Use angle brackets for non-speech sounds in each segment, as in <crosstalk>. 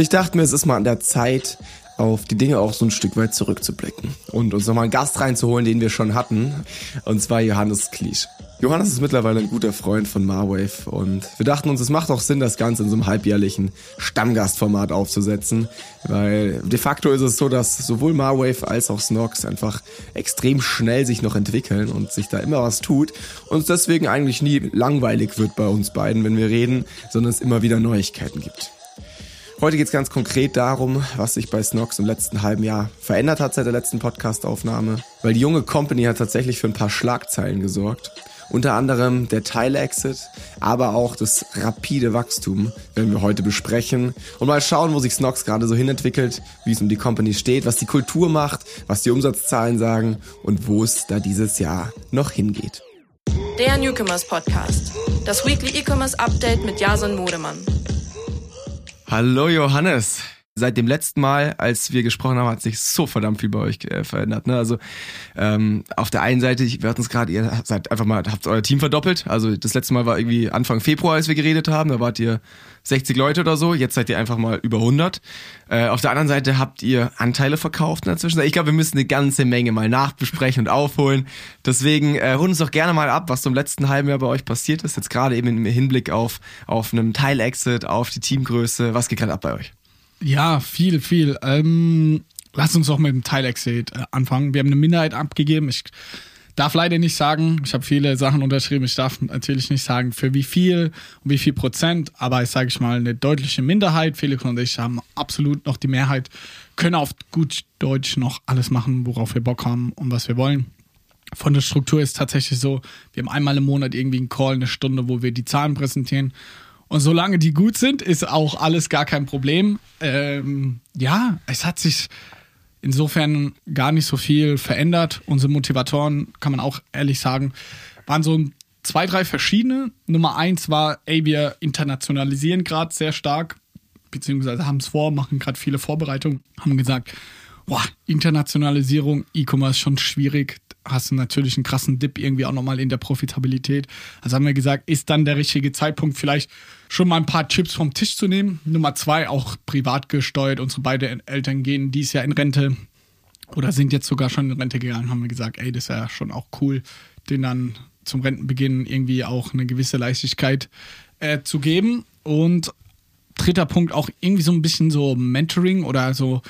Ich dachte mir, es ist mal an der Zeit, auf die Dinge auch so ein Stück weit zurückzublicken und uns nochmal einen Gast reinzuholen, den wir schon hatten, und zwar Johannes Kliesch. Johannes ist mittlerweile ein guter Freund von Marwave und wir dachten uns, es macht auch Sinn, das Ganze in so einem halbjährlichen Stammgastformat aufzusetzen, weil de facto ist es so, dass sowohl Marwave als auch Snox einfach extrem schnell sich noch entwickeln und sich da immer was tut und es deswegen eigentlich nie langweilig wird bei uns beiden, wenn wir reden, sondern es immer wieder Neuigkeiten gibt. Heute geht es ganz konkret darum, was sich bei Snox im letzten halben Jahr verändert hat seit der letzten Podcast-Aufnahme, weil die junge Company hat tatsächlich für ein paar Schlagzeilen gesorgt. Unter anderem der Teil-Exit, aber auch das rapide Wachstum werden wir heute besprechen und mal schauen, wo sich Snox gerade so hinentwickelt, wie es um die Company steht, was die Kultur macht, was die Umsatzzahlen sagen und wo es da dieses Jahr noch hingeht. Der Newcomers Podcast, das Weekly E-Commerce Update mit Jason Modemann. Hallo Johannes. Seit dem letzten Mal, als wir gesprochen haben, hat sich so verdammt viel bei euch äh, verändert. Ne? Also ähm, auf der einen Seite, wir hatten es gerade, ihr seid einfach mal, habt euer Team verdoppelt. Also das letzte Mal war irgendwie Anfang Februar, als wir geredet haben. Da wart ihr 60 Leute oder so. Jetzt seid ihr einfach mal über 100. Äh, auf der anderen Seite habt ihr Anteile verkauft in der Zwischenzeit. Ich glaube, wir müssen eine ganze Menge mal nachbesprechen und aufholen. Deswegen äh, holen uns doch gerne mal ab, was so im letzten halben Jahr bei euch passiert ist. Jetzt gerade eben im Hinblick auf, auf einen Teil-Exit, auf die Teamgröße. Was geht gerade ab bei euch? Ja, viel, viel. Ähm, lass uns doch mit dem Teil-Exit äh, anfangen. Wir haben eine Minderheit abgegeben. Ich darf leider nicht sagen, ich habe viele Sachen unterschrieben, ich darf natürlich nicht sagen, für wie viel und wie viel Prozent, aber ich sage ich mal, eine deutliche Minderheit. Felix und ich haben absolut noch die Mehrheit, können auf gut Deutsch noch alles machen, worauf wir Bock haben und was wir wollen. Von der Struktur ist tatsächlich so, wir haben einmal im Monat irgendwie einen Call, eine Stunde, wo wir die Zahlen präsentieren. Und solange die gut sind, ist auch alles gar kein Problem. Ähm, ja, es hat sich insofern gar nicht so viel verändert. Unsere Motivatoren, kann man auch ehrlich sagen, waren so zwei, drei verschiedene. Nummer eins war, ey, wir internationalisieren gerade sehr stark, beziehungsweise haben es vor, machen gerade viele Vorbereitungen, haben gesagt, boah, Internationalisierung, E-Commerce schon schwierig. Hast du natürlich einen krassen Dip irgendwie auch nochmal in der Profitabilität. Also haben wir gesagt, ist dann der richtige Zeitpunkt, vielleicht schon mal ein paar Chips vom Tisch zu nehmen. Nummer zwei, auch privat gesteuert. Unsere beiden Eltern gehen dies Jahr in Rente oder sind jetzt sogar schon in Rente gegangen. Haben wir gesagt, ey, das ist ja schon auch cool, den dann zum Rentenbeginn irgendwie auch eine gewisse Leichtigkeit äh, zu geben. Und dritter Punkt auch irgendwie so ein bisschen so Mentoring oder so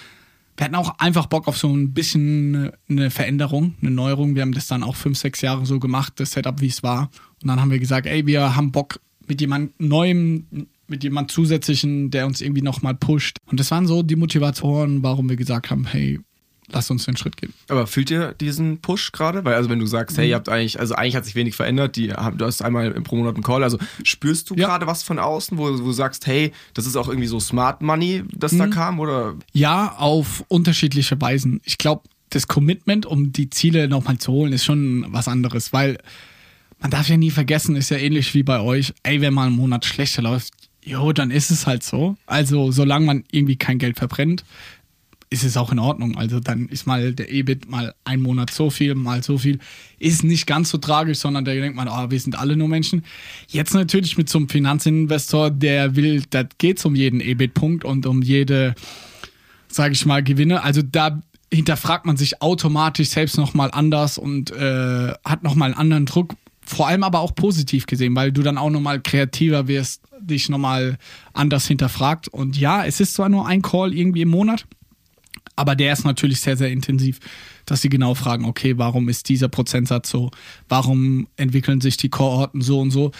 wir hatten auch einfach Bock auf so ein bisschen eine Veränderung, eine Neuerung. Wir haben das dann auch fünf, sechs Jahre so gemacht, das Setup, wie es war. Und dann haben wir gesagt, ey, wir haben Bock mit jemand Neuem, mit jemand Zusätzlichen, der uns irgendwie nochmal pusht. Und das waren so die Motivatoren, warum wir gesagt haben, hey, lass uns den Schritt gehen. Aber fühlt ihr diesen Push gerade? Weil, also wenn du sagst, hey, ihr habt eigentlich, also eigentlich hat sich wenig verändert, die, du hast einmal pro Monat einen Call, also spürst du ja. gerade was von außen, wo, wo, du sagst, hey, das ist auch irgendwie so Smart Money, das mhm. da kam, oder? Ja, auf unterschiedliche Weisen. Ich glaube, das Commitment, um die Ziele nochmal zu holen, ist schon was anderes, weil man darf ja nie vergessen, ist ja ähnlich wie bei euch, ey, wenn mal ein Monat schlechter läuft, jo, dann ist es halt so. Also, solange man irgendwie kein Geld verbrennt, ist es auch in Ordnung. Also dann ist mal der EBIT mal ein Monat so viel, mal so viel. Ist nicht ganz so tragisch, sondern da denkt man, oh, wir sind alle nur Menschen. Jetzt natürlich mit so einem Finanzinvestor, der will, da geht es um jeden EBIT-Punkt und um jede, sage ich mal, Gewinne. Also da hinterfragt man sich automatisch selbst nochmal anders und äh, hat nochmal einen anderen Druck. Vor allem aber auch positiv gesehen, weil du dann auch nochmal kreativer wirst, dich nochmal anders hinterfragt. Und ja, es ist zwar nur ein Call irgendwie im Monat, aber der ist natürlich sehr, sehr intensiv, dass sie genau fragen, okay, warum ist dieser Prozentsatz so? Warum entwickeln sich die Kohorten so und so?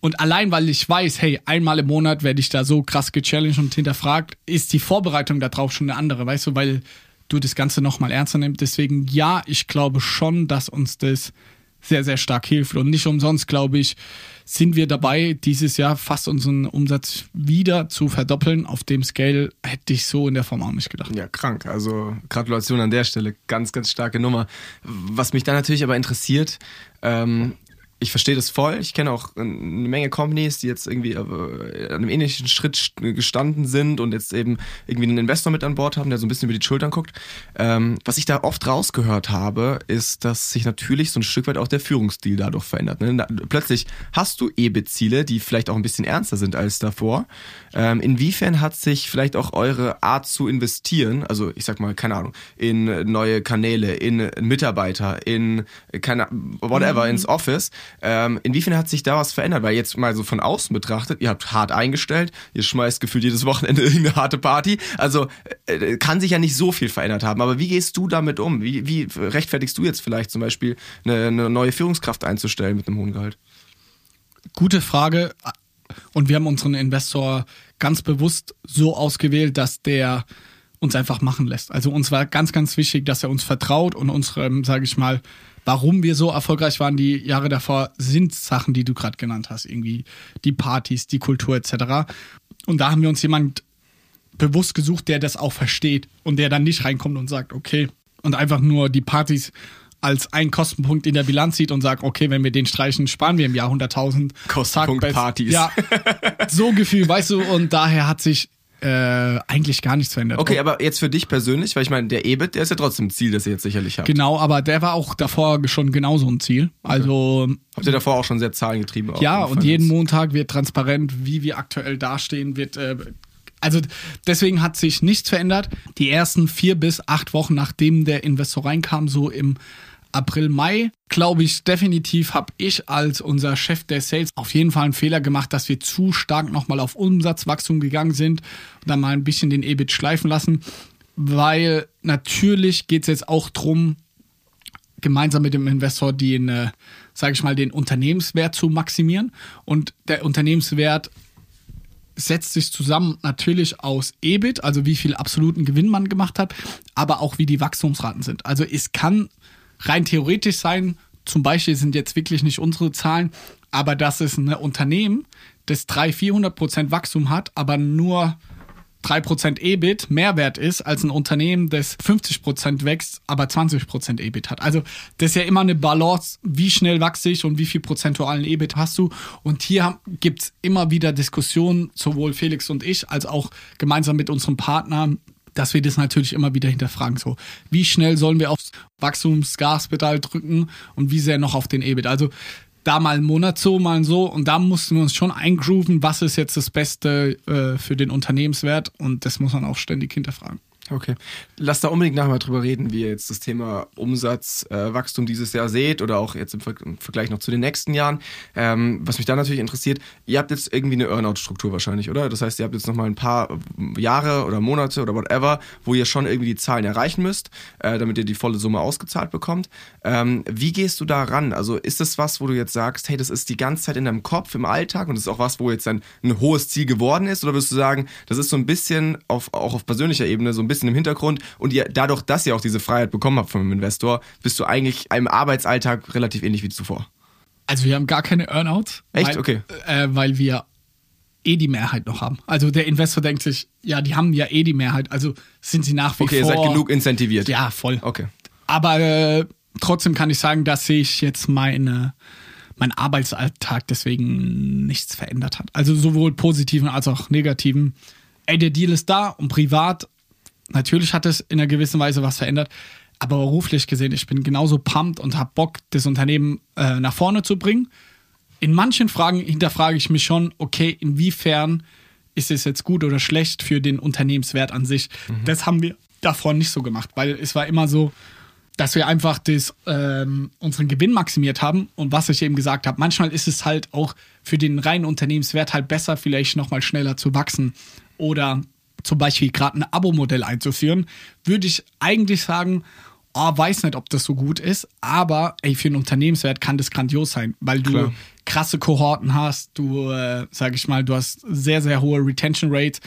Und allein, weil ich weiß, hey, einmal im Monat werde ich da so krass gechallenged und hinterfragt, ist die Vorbereitung darauf schon eine andere, weißt du, weil du das Ganze nochmal ernster nimmst. Deswegen, ja, ich glaube schon, dass uns das sehr, sehr stark hilft. Und nicht umsonst, glaube ich, sind wir dabei, dieses Jahr fast unseren Umsatz wieder zu verdoppeln. Auf dem Scale hätte ich so in der Form auch nicht gedacht. Ja, krank. Also Gratulation an der Stelle. Ganz, ganz starke Nummer. Was mich da natürlich aber interessiert, ähm, ich verstehe das voll. Ich kenne auch eine Menge Companies, die jetzt irgendwie äh, an einem ähnlichen Schritt gestanden sind und jetzt eben irgendwie einen Investor mit an Bord haben, der so ein bisschen über die Schultern guckt. Ähm, was ich da oft rausgehört habe, ist, dass sich natürlich so ein Stück weit auch der Führungsstil dadurch verändert. Ne? Plötzlich hast du EBIT-Ziele, die vielleicht auch ein bisschen ernster sind als davor. Ähm, inwiefern hat sich vielleicht auch eure Art zu investieren, also ich sag mal, keine Ahnung, in neue Kanäle, in Mitarbeiter, in keine, whatever, mhm. ins Office, ähm, inwiefern hat sich da was verändert? Weil jetzt mal so von außen betrachtet, ihr habt hart eingestellt, ihr schmeißt gefühlt jedes Wochenende <laughs> irgendeine harte Party, also äh, kann sich ja nicht so viel verändert haben. Aber wie gehst du damit um? Wie, wie rechtfertigst du jetzt vielleicht zum Beispiel eine, eine neue Führungskraft einzustellen mit einem hohen Gehalt? Gute Frage. Und wir haben unseren Investor ganz bewusst so ausgewählt, dass der uns einfach machen lässt. Also uns war ganz, ganz wichtig, dass er uns vertraut und unsere, ähm, sage ich mal, warum wir so erfolgreich waren die Jahre davor, sind Sachen, die du gerade genannt hast. Irgendwie die Partys, die Kultur etc. Und da haben wir uns jemand bewusst gesucht, der das auch versteht und der dann nicht reinkommt und sagt, okay, und einfach nur die Partys als einen Kostenpunkt in der Bilanz sieht und sagt, okay, wenn wir den streichen, sparen wir im Jahr 100.000. Kostenpunkt Partys. Ja, so Gefühl, weißt du, und daher hat sich äh, eigentlich gar nichts verändert. Okay, aber jetzt für dich persönlich, weil ich meine, der EBIT, der ist ja trotzdem ein Ziel, das ihr jetzt sicherlich habt. Genau, aber der war auch davor schon genauso ein Ziel. Also okay. habt ihr davor auch schon sehr zahlengetrieben? Ja, und jeden Montag wird transparent, wie wir aktuell dastehen, wird äh, also deswegen hat sich nichts verändert. Die ersten vier bis acht Wochen, nachdem der Investor reinkam, so im April, Mai, glaube ich, definitiv habe ich als unser Chef der Sales auf jeden Fall einen Fehler gemacht, dass wir zu stark nochmal auf Umsatzwachstum gegangen sind und dann mal ein bisschen den EBIT schleifen lassen, weil natürlich geht es jetzt auch darum, gemeinsam mit dem Investor den, äh, sage ich mal, den Unternehmenswert zu maximieren und der Unternehmenswert setzt sich zusammen natürlich aus EBIT, also wie viel absoluten Gewinn man gemacht hat, aber auch wie die Wachstumsraten sind. Also es kann rein theoretisch sein, zum Beispiel sind jetzt wirklich nicht unsere Zahlen, aber dass es ein Unternehmen, das 300, 400 Prozent Wachstum hat, aber nur 3% EBIT Mehrwert ist als ein Unternehmen, das 50% wächst, aber 20% EBIT hat. Also das ist ja immer eine Balance, wie schnell wachse ich und wie viel prozentualen EBIT hast du. Und hier gibt es immer wieder Diskussionen, sowohl Felix und ich, als auch gemeinsam mit unserem Partner, dass wir das natürlich immer wieder hinterfragen. So, wie schnell sollen wir aufs Wachstumsgaspedal drücken und wie sehr noch auf den EBIT? Also da mal einen Monat so, mal so. Und da mussten wir uns schon eingrooven, was ist jetzt das Beste äh, für den Unternehmenswert. Und das muss man auch ständig hinterfragen. Okay. Lass da unbedingt nachher mal drüber reden, wie ihr jetzt das Thema Umsatzwachstum äh, dieses Jahr seht oder auch jetzt im, Ver im Vergleich noch zu den nächsten Jahren. Ähm, was mich da natürlich interessiert, ihr habt jetzt irgendwie eine Earnout-Struktur wahrscheinlich, oder? Das heißt, ihr habt jetzt noch mal ein paar Jahre oder Monate oder whatever, wo ihr schon irgendwie die Zahlen erreichen müsst, äh, damit ihr die volle Summe ausgezahlt bekommt. Ähm, wie gehst du da ran? Also ist das was, wo du jetzt sagst, hey, das ist die ganze Zeit in deinem Kopf, im Alltag und das ist auch was, wo jetzt ein, ein hohes Ziel geworden ist? Oder würdest du sagen, das ist so ein bisschen auf, auch auf persönlicher Ebene so ein bisschen bisschen im Hintergrund und ihr dadurch, dass ihr auch diese Freiheit bekommen habt vom Investor, bist du eigentlich einem Arbeitsalltag relativ ähnlich wie zuvor. Also wir haben gar keine Earnouts. Echt? Weil, okay. Äh, weil wir eh die Mehrheit noch haben. Also der Investor denkt sich, ja, die haben ja eh die Mehrheit, also sind sie nach wie okay, vor. Okay, ihr seid genug incentiviert. Ja, voll. Okay. Aber äh, trotzdem kann ich sagen, dass sich jetzt meine mein Arbeitsalltag deswegen nichts verändert hat. Also sowohl positiven als auch negativen. Ey, der Deal ist da und privat Natürlich hat es in einer gewissen Weise was verändert, aber beruflich gesehen, ich bin genauso pumped und habe Bock, das Unternehmen äh, nach vorne zu bringen. In manchen Fragen hinterfrage ich mich schon, okay, inwiefern ist es jetzt gut oder schlecht für den Unternehmenswert an sich. Mhm. Das haben wir davor nicht so gemacht, weil es war immer so, dass wir einfach das, ähm, unseren Gewinn maximiert haben. Und was ich eben gesagt habe, manchmal ist es halt auch für den reinen Unternehmenswert halt besser, vielleicht nochmal schneller zu wachsen oder zum Beispiel gerade ein Abo-Modell einzuführen, würde ich eigentlich sagen, oh, weiß nicht, ob das so gut ist, aber ey, für einen Unternehmenswert kann das grandios sein, weil du Klar. krasse Kohorten hast, du, äh, sag ich mal, du hast sehr, sehr hohe Retention Rates.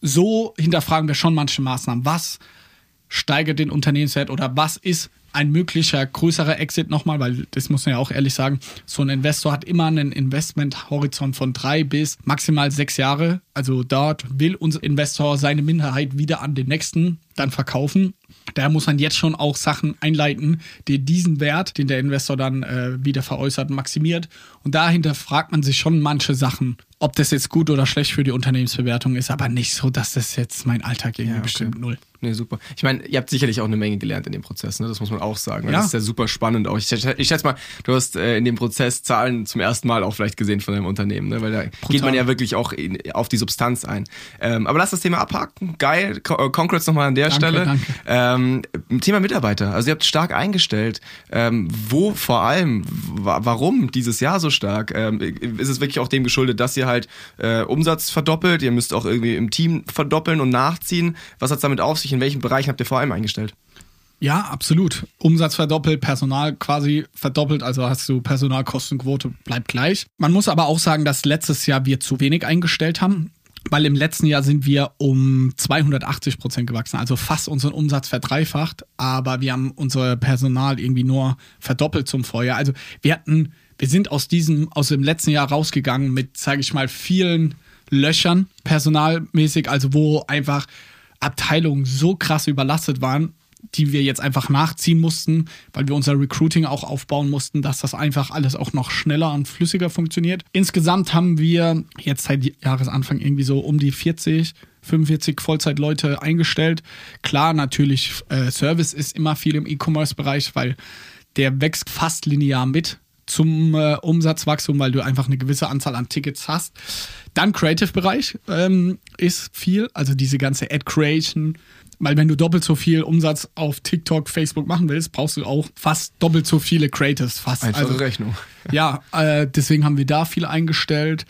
So hinterfragen wir schon manche Maßnahmen. Was steigert den Unternehmenswert oder was ist ein möglicher größerer Exit nochmal, weil das muss man ja auch ehrlich sagen, so ein Investor hat immer einen Investmenthorizont von drei bis maximal sechs Jahre. Also dort will unser Investor seine Minderheit wieder an den nächsten dann verkaufen. Daher muss man jetzt schon auch Sachen einleiten, die diesen Wert, den der Investor dann äh, wieder veräußert, maximiert. Und dahinter fragt man sich schon manche Sachen, ob das jetzt gut oder schlecht für die Unternehmensbewertung ist, aber nicht so, dass das jetzt mein Alltag irgendwie ja, okay. bestimmt null. Nee, super. Ich meine, ihr habt sicherlich auch eine Menge gelernt in dem Prozess, ne? Das muss man auch sagen. Ja. Das ist ja super spannend auch. Ich, ich schätze mal, du hast äh, in dem Prozess Zahlen zum ersten Mal auch vielleicht gesehen von deinem Unternehmen, ne? Weil da Brutal. geht man ja wirklich auch in, auf die Substanz ein. Ähm, aber lass das Thema abhaken. Geil. Äh, Congrats nochmal an der danke, Stelle. Danke. Ähm, Thema Mitarbeiter. Also ihr habt stark eingestellt. Ähm, wo vor allem? Warum dieses Jahr so stark? Ähm, ist es wirklich auch dem geschuldet, dass ihr halt äh, Umsatz verdoppelt? Ihr müsst auch irgendwie im Team verdoppeln und nachziehen. Was hat's damit auf sich? In welchen Bereichen habt ihr vor allem eingestellt? Ja, absolut. Umsatz verdoppelt, Personal quasi verdoppelt, also hast du Personalkostenquote bleibt gleich. Man muss aber auch sagen, dass letztes Jahr wir zu wenig eingestellt haben, weil im letzten Jahr sind wir um 280 Prozent gewachsen, also fast unseren Umsatz verdreifacht, aber wir haben unser Personal irgendwie nur verdoppelt zum Vorjahr. Also wir hatten, wir sind aus diesem, aus dem letzten Jahr rausgegangen mit, sage ich mal, vielen Löchern personalmäßig, also wo einfach Abteilungen so krass überlastet waren, die wir jetzt einfach nachziehen mussten, weil wir unser Recruiting auch aufbauen mussten, dass das einfach alles auch noch schneller und flüssiger funktioniert. Insgesamt haben wir jetzt seit Jahresanfang irgendwie so um die 40, 45 Vollzeitleute eingestellt. Klar, natürlich, äh, Service ist immer viel im E-Commerce-Bereich, weil der wächst fast linear mit zum äh, Umsatzwachstum, weil du einfach eine gewisse Anzahl an Tickets hast. Dann Creative-Bereich ähm, ist viel, also diese ganze Ad-Creation, weil wenn du doppelt so viel Umsatz auf TikTok, Facebook machen willst, brauchst du auch fast doppelt so viele Creatives. Fast. Einfache also, Rechnung. Ja, äh, deswegen haben wir da viel eingestellt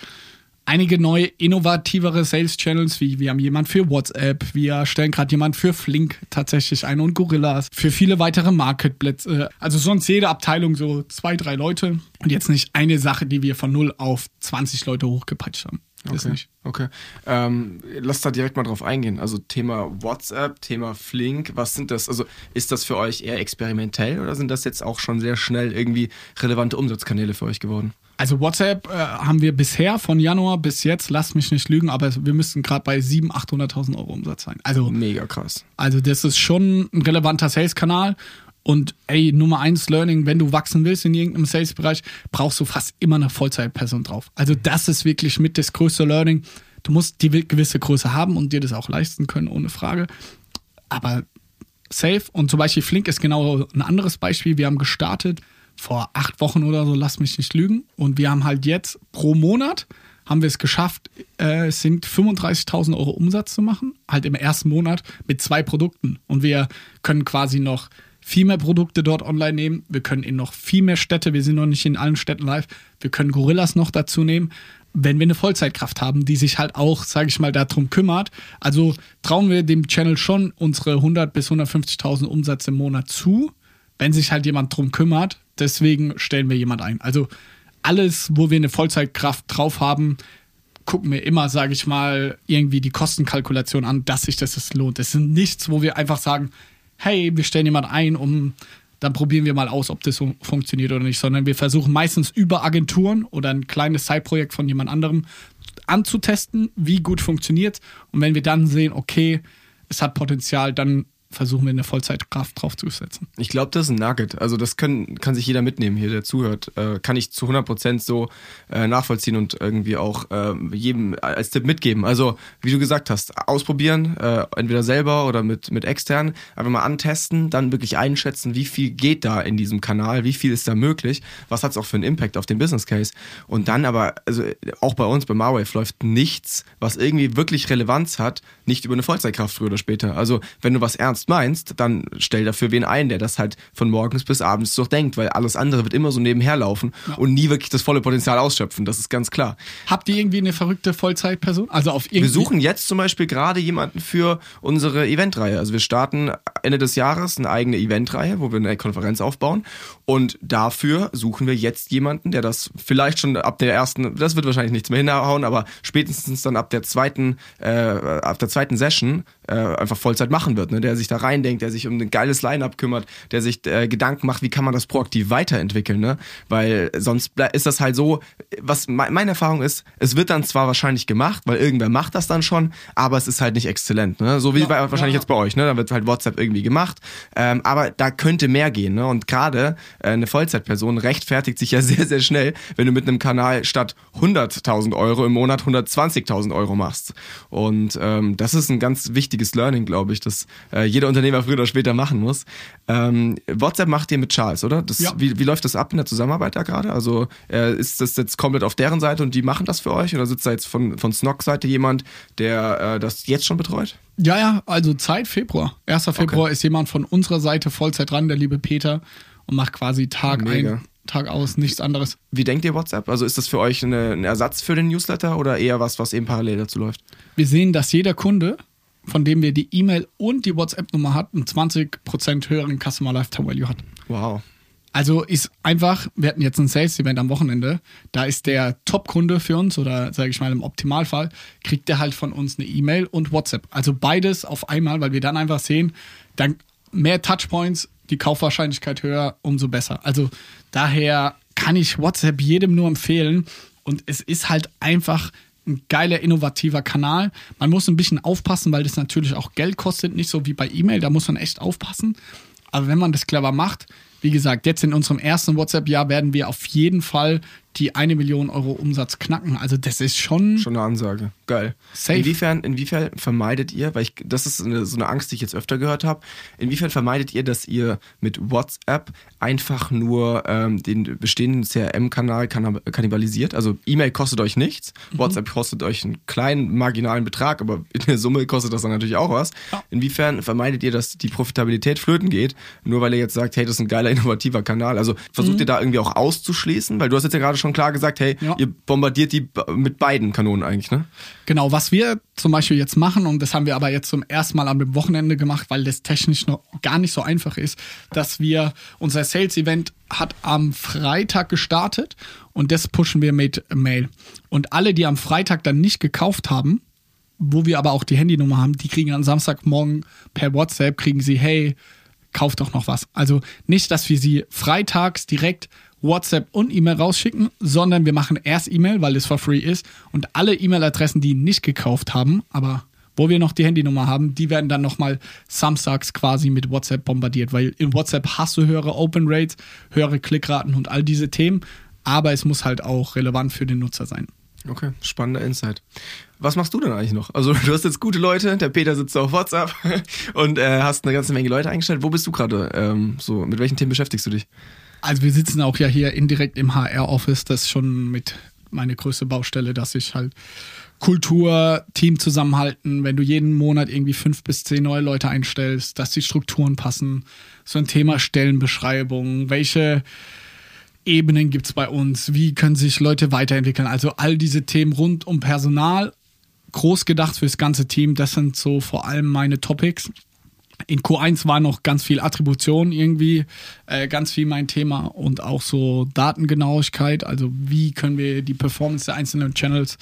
einige neue, innovativere Sales-Channels, wie wir haben jemand für WhatsApp, wir stellen gerade jemand für Flink tatsächlich ein und Gorillas, für viele weitere Marketplätze. Also sonst jede Abteilung so zwei, drei Leute und jetzt nicht eine Sache, die wir von null auf 20 Leute hochgepeitscht haben. Okay. nicht. Okay. Ähm, lass da direkt mal drauf eingehen. Also Thema WhatsApp, Thema Flink, was sind das? Also ist das für euch eher experimentell oder sind das jetzt auch schon sehr schnell irgendwie relevante Umsatzkanäle für euch geworden? Also WhatsApp äh, haben wir bisher von Januar bis jetzt, lass mich nicht lügen, aber wir müssten gerade bei 700.000, 800.000 Euro Umsatz sein. Also mega krass. Also das ist schon ein relevanter Sales-Kanal. Und ey, Nummer eins Learning, wenn du wachsen willst in irgendeinem Sales-Bereich, brauchst du fast immer eine Vollzeitperson drauf. Also das ist wirklich mit das größte Learning. Du musst die gewisse Größe haben und dir das auch leisten können, ohne Frage. Aber safe. Und zum Beispiel Flink ist genau ein anderes Beispiel. Wir haben gestartet vor acht Wochen oder so, lass mich nicht lügen. Und wir haben halt jetzt pro Monat haben wir es geschafft, äh, es sind 35.000 Euro Umsatz zu machen, halt im ersten Monat mit zwei Produkten. Und wir können quasi noch viel mehr Produkte dort online nehmen. Wir können in noch viel mehr Städte, wir sind noch nicht in allen Städten live, wir können Gorillas noch dazu nehmen, wenn wir eine Vollzeitkraft haben, die sich halt auch, sage ich mal, darum kümmert. Also trauen wir dem Channel schon unsere 100 bis 150.000 Umsatz im Monat zu, wenn sich halt jemand drum kümmert, Deswegen stellen wir jemand ein. Also alles, wo wir eine Vollzeitkraft drauf haben, gucken wir immer, sage ich mal, irgendwie die Kostenkalkulation an, dass sich das lohnt. Das ist nichts, wo wir einfach sagen, hey, wir stellen jemand ein, um dann probieren wir mal aus, ob das so funktioniert oder nicht, sondern wir versuchen meistens über Agenturen oder ein kleines Side-Projekt von jemand anderem anzutesten, wie gut funktioniert. Und wenn wir dann sehen, okay, es hat Potenzial, dann versuchen wir eine Vollzeitkraft draufzusetzen. Ich glaube, das ist ein Nugget. Also das können, kann sich jeder mitnehmen hier, der zuhört. Äh, kann ich zu 100% so äh, nachvollziehen und irgendwie auch äh, jedem als Tipp mitgeben. Also wie du gesagt hast, ausprobieren, äh, entweder selber oder mit, mit extern, einfach mal antesten, dann wirklich einschätzen, wie viel geht da in diesem Kanal, wie viel ist da möglich, was hat es auch für einen Impact auf den Business Case. Und dann aber, also auch bei uns, bei Marwave läuft nichts, was irgendwie wirklich Relevanz hat, nicht über eine Vollzeitkraft früher oder später. Also wenn du was ernst ernst meinst, dann stell dafür wen ein, der das halt von morgens bis abends durchdenkt, weil alles andere wird immer so nebenher laufen ja. und nie wirklich das volle Potenzial ausschöpfen. Das ist ganz klar. Habt ihr irgendwie eine verrückte Vollzeitperson? Also auf Wir suchen jetzt zum Beispiel gerade jemanden für unsere Eventreihe. Also wir starten Ende des Jahres eine eigene Eventreihe, wo wir eine Konferenz aufbauen. Und dafür suchen wir jetzt jemanden, der das vielleicht schon ab der ersten, das wird wahrscheinlich nichts mehr hinhauen, aber spätestens dann ab der zweiten, äh, ab der zweiten Session äh, einfach Vollzeit machen wird, ne? der sich da reindenkt, der sich um ein geiles Line-up kümmert, der sich äh, Gedanken macht, wie kann man das proaktiv weiterentwickeln, ne? Weil sonst ist das halt so, was me meine Erfahrung ist, es wird dann zwar wahrscheinlich gemacht, weil irgendwer macht das dann schon, aber es ist halt nicht exzellent, ne? So wie Ja, bei, wahrscheinlich ja. jetzt bei euch, ne? Da wird halt WhatsApp irgendwie gemacht, ähm, aber da könnte mehr gehen, ne? Und gerade äh, eine Vollzeitperson rechtfertigt sich ja <laughs> sehr, sehr schnell, wenn du mit einem Kanal statt 100.000 Euro im Monat 120.000 Euro machst. Und ähm, das ist ein ganz wichtiges Learning, glaube ich, das äh, jeder Unternehmer früher oder später machen muss. Ähm, WhatsApp macht ihr mit Charles, oder? Das, Ja. wie, wie läuft das ab in der Zusammenarbeit da gerade? Also äh, ist das jetzt komplett auf deren Seite und die machen das für euch? Oder sitzt da jetzt von, von Snock-Seite jemand, der äh, das jetzt schon betreut? Ja, ja, also Zeit Februar. 1. Februar ist jemand von unserer Seite Vollzeit dran, der liebe Peter, und macht quasi Tag Mega. ein, Tag aus, nichts anderes. Wie denkt ihr WhatsApp? Also ist das für euch eine, ein Ersatz für den Newsletter oder eher was, was eben parallel dazu läuft? Wir sehen, dass jeder Kunde, von dem wir die E-Mail und die WhatsApp-Nummer hat, einen 20% höheren Customer Lifetime Value hat. Wow. Also ist einfach, wir hatten jetzt ein Sales-Event am Wochenende, da ist der Top-Kunde für uns oder sage ich mal im Optimalfall, kriegt der halt von uns eine E-Mail und WhatsApp. Also beides auf einmal, weil wir dann einfach sehen, dann mehr Touchpoints, die Kaufwahrscheinlichkeit höher, umso besser. Also daher kann ich WhatsApp jedem nur empfehlen und es ist halt einfach ein geiler, innovativer Kanal. Man muss ein bisschen aufpassen, weil das natürlich auch Geld kostet, nicht so wie bei E-Mail, da muss man echt aufpassen. Aber wenn man das clever macht, wie gesagt, jetzt in unserem ersten WhatsApp-Jahr werden wir auf jeden Fall die eine Million Euro Umsatz knacken. Also das ist schon, Schon eine Ansage. Geil. Safe. Inwiefern, inwiefern vermeidet ihr, weil ich, das ist eine, so eine Angst, die ich jetzt öfter gehört habe, inwiefern vermeidet ihr, dass ihr mit WhatsApp einfach nur ähm, den bestehenden CRM-Kanal kannibalisiert? Also E-Mail kostet euch nichts, Mhm. WhatsApp kostet euch einen kleinen marginalen Betrag, aber in der Summe kostet das dann natürlich auch was. Ja. Inwiefern vermeidet ihr, dass die Profitabilität flöten geht, nur weil ihr jetzt sagt, hey, das ist ein geiler, <laughs> innovativer Kanal? Also versucht ihr da irgendwie auch auszuschließen? Weil du hast jetzt ja gerade schon klar gesagt, hey. Ja. ihr bombardiert die mit beiden Kanonen eigentlich, ne? Genau, was wir zum Beispiel jetzt machen, und das haben wir aber jetzt zum ersten Mal am Wochenende gemacht, weil das technisch noch gar nicht so einfach ist, dass wir, unser Sales-Event hat am Freitag gestartet und das pushen wir mit Mail. Und alle, die am Freitag dann nicht gekauft haben, wo wir aber auch die Handynummer haben, die kriegen am Samstagmorgen per WhatsApp, kriegen sie, hey, kauf doch noch was. Also nicht, dass wir sie freitags direkt WhatsApp und E-Mail rausschicken, sondern wir machen erst E-Mail, weil es for free ist und alle E-Mail-Adressen, die nicht gekauft haben, aber wo wir noch die Handynummer haben, die werden dann nochmal samstags quasi mit WhatsApp bombardiert, weil in WhatsApp hast du höhere Open Rates, höhere Klickraten und all diese Themen, aber es muss halt auch relevant für den Nutzer sein. Okay, spannender Insight. Was machst du denn eigentlich noch? Also <laughs> du hast jetzt gute Leute, der Peter sitzt auf WhatsApp <laughs> und äh, hast eine ganze Menge Leute eingestellt. Wo bist du gerade? Ähm, so, mit welchen Themen beschäftigst du dich? Also wir sitzen auch ja hier indirekt im HR-Office, das ist schon mit meine größte Baustelle, dass ich halt Kultur, Team zusammenhalten, wenn du jeden Monat irgendwie fünf bis zehn neue Leute einstellst, dass die Strukturen passen, so ein Thema Stellenbeschreibung, welche Ebenen gibt's bei uns, wie können sich Leute weiterentwickeln, also all diese Themen rund um Personal, groß gedacht fürs ganze Team, das sind so vor allem meine Topics. In Q1 war noch ganz viel Attribution irgendwie, äh, ganz viel mein Thema und auch so Datengenauigkeit, also wie können wir die Performance der einzelnen Channels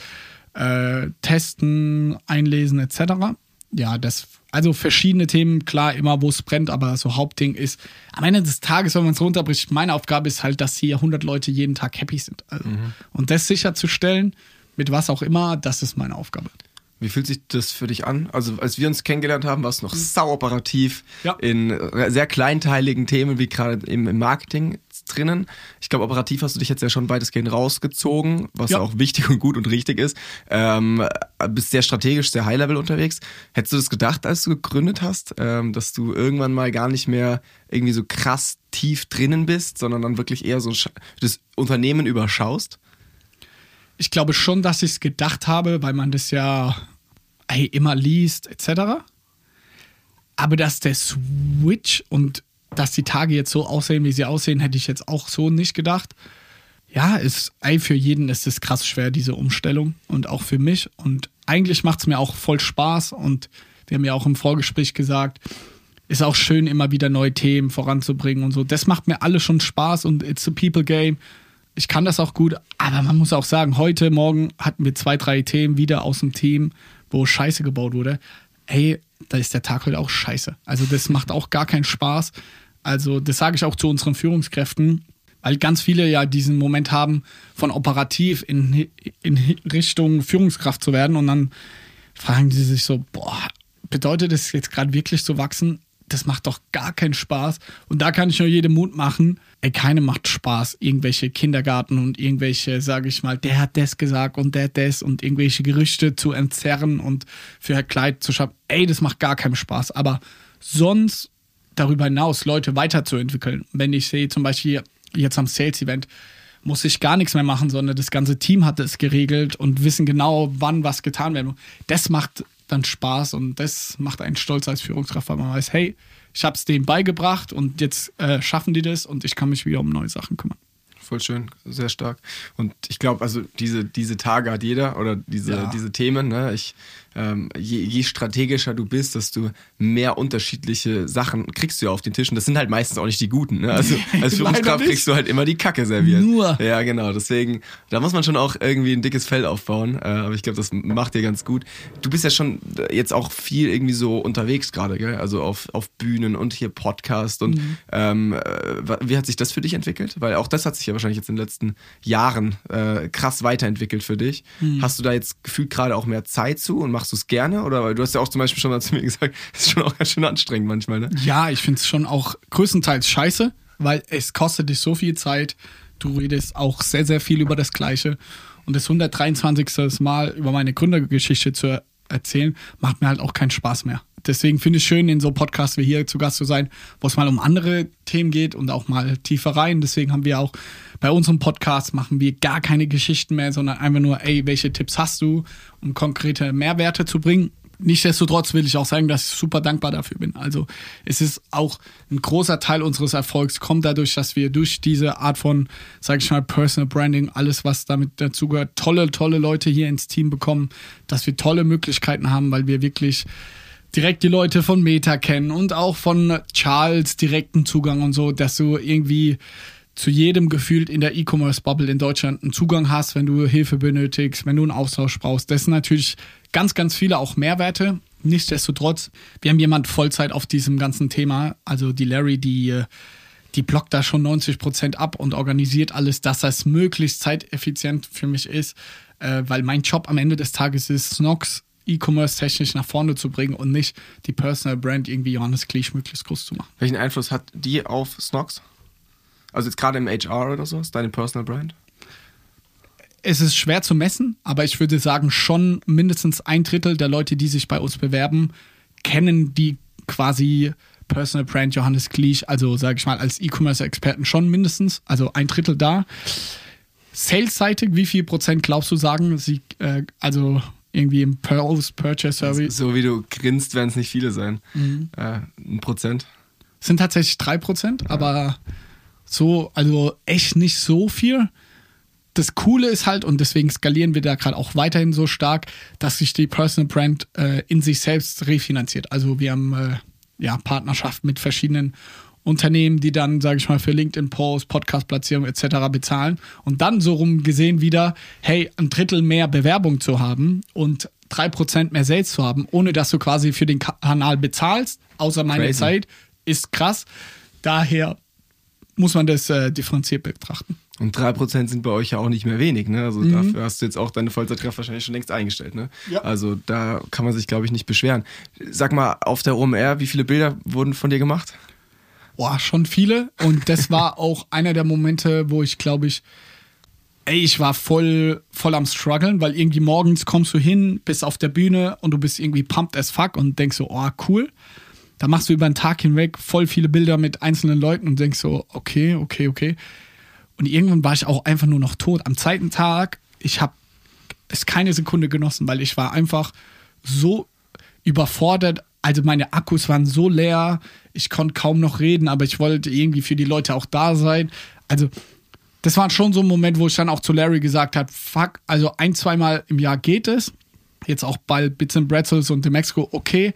äh, testen, einlesen etc. Ja, das, also verschiedene Themen, klar, immer wo es brennt, aber so Hauptding ist, am Ende des Tages, wenn man es runterbricht, meine Aufgabe ist halt, dass hier 100 Leute jeden Tag happy sind. Also, Und das sicherzustellen, mit was auch immer, das ist meine Aufgabe. Wie fühlt sich das für dich an? Also als wir uns kennengelernt haben, warst du noch sau operativ Ja. in sehr kleinteiligen Themen wie gerade im, im Marketing drinnen. Ich glaube, operativ hast du dich jetzt ja schon weitestgehend rausgezogen, was Ja. auch wichtig und gut und richtig ist. Ähm, bist sehr strategisch, sehr high-level unterwegs. Hättest du das gedacht, als du gegründet hast, ähm, dass du irgendwann mal gar nicht mehr irgendwie so krass tief drinnen bist, sondern dann wirklich eher so das Unternehmen überschaust? Ich glaube schon, dass ich es gedacht habe, weil man das ja ey, immer liest, etc. Aber dass der Switch und dass die Tage jetzt so aussehen, wie sie aussehen, hätte ich jetzt auch so nicht gedacht. Ja, ist, ey, für jeden ist es krass schwer, diese Umstellung und auch für mich. Und eigentlich macht es mir auch voll Spaß und wir haben ja auch im Vorgespräch gesagt, ist auch schön, immer wieder neue Themen voranzubringen und so. Das macht mir alles schon Spaß und it's a people game. Ich kann das auch gut, aber man muss auch sagen, heute Morgen hatten wir zwei, drei Themen wieder aus dem Team, wo Scheiße gebaut wurde. Ey, da ist der Tag heute auch scheiße. Also das macht auch gar keinen Spaß. Also das sage ich auch zu unseren Führungskräften, weil ganz viele ja diesen Moment haben, von operativ in, in Richtung Führungskraft zu werden und dann fragen die sich so, boah, bedeutet das jetzt gerade wirklich zu wachsen? Das macht doch gar keinen Spaß. Und da kann ich nur jedem Mut machen. Ey, keine macht Spaß. Irgendwelche Kindergarten und irgendwelche, sage ich mal, der hat das gesagt und der hat das und irgendwelche Gerüchte zu entzerren und für ein Kleid zu schaffen. Ey, das macht gar keinen Spaß. Aber sonst darüber hinaus Leute weiterzuentwickeln. Wenn ich sehe, zum Beispiel jetzt am Sales-Event, muss ich gar nichts mehr machen, sondern das ganze Team hat es geregelt und wissen genau, wann was getan werden muss. Das macht dann Spaß und das macht einen stolz als Führungskraft, weil man weiß, hey, ich habe es denen beigebracht und jetzt äh, schaffen die das und ich kann mich wieder um neue Sachen kümmern. Voll schön, sehr stark. Und ich glaube, also diese, diese Tage hat jeder oder diese, ja. diese Themen. Ne? Ich ähm, je, je, strategischer du bist, desto mehr unterschiedliche Sachen kriegst du ja auf den Tischen. Das sind halt meistens auch nicht die guten. Ne? Also <laughs> als Führungskraft kriegst du halt immer die Kacke serviert. Nur. Ja, genau. Deswegen, da muss man schon auch irgendwie ein dickes Fell aufbauen. Äh, aber ich glaube, das macht dir ganz gut. Du bist ja schon jetzt auch viel irgendwie so unterwegs gerade, gell? Also auf, auf Bühnen und hier Podcast. Und mhm. ähm, äh, wie hat sich das für dich entwickelt? Weil auch das hat sich ja wahrscheinlich jetzt in den letzten Jahren äh, krass weiterentwickelt für dich. Mhm. Hast du da jetzt gefühlt gerade auch mehr Zeit zu und machst machst du es gerne? Oder du hast ja auch zum Beispiel schon mal zu mir gesagt, <laughs> es ist schon auch ganz schön anstrengend manchmal, ne? Ja, ich finde es schon auch größtenteils scheiße, weil es kostet dich so viel Zeit. Du redest auch sehr, sehr viel über das Gleiche. Und das 123. Mal über meine Gründergeschichte zu erzählen, macht mir halt auch keinen Spaß mehr. Deswegen finde ich es schön, in so Podcasts wie hier zu Gast zu sein, wo es mal um andere Themen geht und auch mal tiefer rein. Deswegen haben wir auch bei unserem Podcast machen wir gar keine Geschichten mehr, sondern einfach nur, ey, welche Tipps hast du, um konkrete Mehrwerte zu bringen. Nichtsdestotrotz will ich auch sagen, dass ich super dankbar dafür bin. Also es ist auch ein großer Teil unseres Erfolgs kommt dadurch, dass wir durch diese Art von, sage ich mal, Personal Branding, alles was damit dazugehört, tolle, tolle Leute hier ins Team bekommen, dass wir tolle Möglichkeiten haben, weil wir wirklich direkt die Leute von Meta kennen und auch von Charles direkten Zugang und so, dass du irgendwie zu jedem gefühlt in der E-Commerce-Bubble in Deutschland einen Zugang hast, wenn du Hilfe benötigst, wenn du einen Austausch brauchst. Das sind natürlich ganz, ganz viele auch Mehrwerte. Nichtsdestotrotz, wir haben jemand Vollzeit auf diesem ganzen Thema, also die Larry, die, die blockt da schon 90 Prozent ab und organisiert alles, dass das möglichst zeiteffizient für mich ist, äh, weil mein Job am Ende des Tages ist, Snox E-Commerce technisch nach vorne zu bringen und nicht die Personal Brand irgendwie Johannes Klisch möglichst groß zu machen. Welchen Einfluss hat die auf Snox? Also jetzt gerade im HR oder so, ist deine Personal Brand? Es ist schwer zu messen, aber ich würde sagen, schon mindestens ein Drittel der Leute, die sich bei uns bewerben, kennen die quasi Personal Brand Johannes Klisch, also sage ich mal als E-Commerce-Experten schon mindestens, also ein Drittel da. Sales-seitig, wie viel Prozent glaubst du sagen, sie, äh, also irgendwie im Post-Purchase-Service. So wie du grinst, werden es nicht viele sein. Mhm. Äh, ein Prozent. Sind tatsächlich drei Prozent, ja. aber so, also echt nicht so viel. Das Coole ist halt, und deswegen skalieren wir da gerade auch weiterhin so stark, dass sich die Personal Brand äh, in sich selbst refinanziert. Also wir haben äh, ja Partnerschaft mit verschiedenen Unternehmen, die dann, sage ich mal, für LinkedIn-Posts, Podcast-Platzierung etc. bezahlen und dann so rum gesehen wieder, hey, ein Drittel mehr Bewerbung zu haben und drei Prozent mehr Sales zu haben, ohne dass du quasi für den Kanal bezahlst, außer meine Crazy. Zeit, ist krass. Daher muss man das äh, differenziert betrachten. Und drei Prozent sind bei euch ja auch nicht mehr wenig, ne? Also mhm. dafür hast du jetzt auch deine Vollzeitkraft wahrscheinlich schon längst eingestellt, ne? Ja. Also da kann man sich, glaube ich, nicht beschweren. Sag mal, auf der OMR, wie viele Bilder wurden von dir gemacht? Boah, schon viele. Und das <laughs> war auch einer der Momente, wo ich glaube ich, ey, ich war voll, voll am struggeln, weil irgendwie morgens kommst du hin, bist auf der Bühne und du bist irgendwie pumped as fuck und denkst so, oh, cool. Da machst du über den Tag hinweg voll viele Bilder mit einzelnen Leuten und denkst so, okay, okay, okay. Und irgendwann war ich auch einfach nur noch tot. Am zweiten Tag, ich habe es keine Sekunde genossen, weil ich war einfach so überfordert. Also meine Akkus waren so leer, ich konnte kaum noch reden, aber ich wollte irgendwie für die Leute auch da sein. Also, das war schon so ein Moment, wo ich dann auch zu Larry gesagt habe: Fuck, also ein, zweimal im Jahr geht es. Jetzt auch bei Bits and Bretzels und The Mexico, okay.